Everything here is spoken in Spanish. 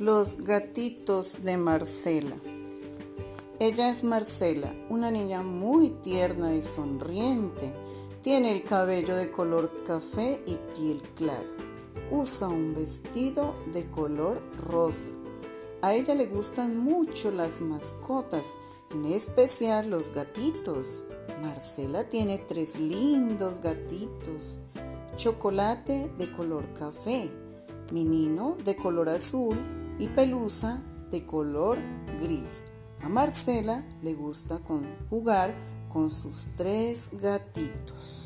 Los gatitos de Marcela. Ella es Marcela, una niña muy tierna y sonriente. Tiene el cabello de color café y piel clara. Usa un vestido de color rosa. A ella le gustan mucho las mascotas, en especial los gatitos. Marcela tiene tres lindos gatitos. Chocolate de color café, Minino de color azul y pelusa de color gris. A Marcela le gusta jugar con sus tres gatitos.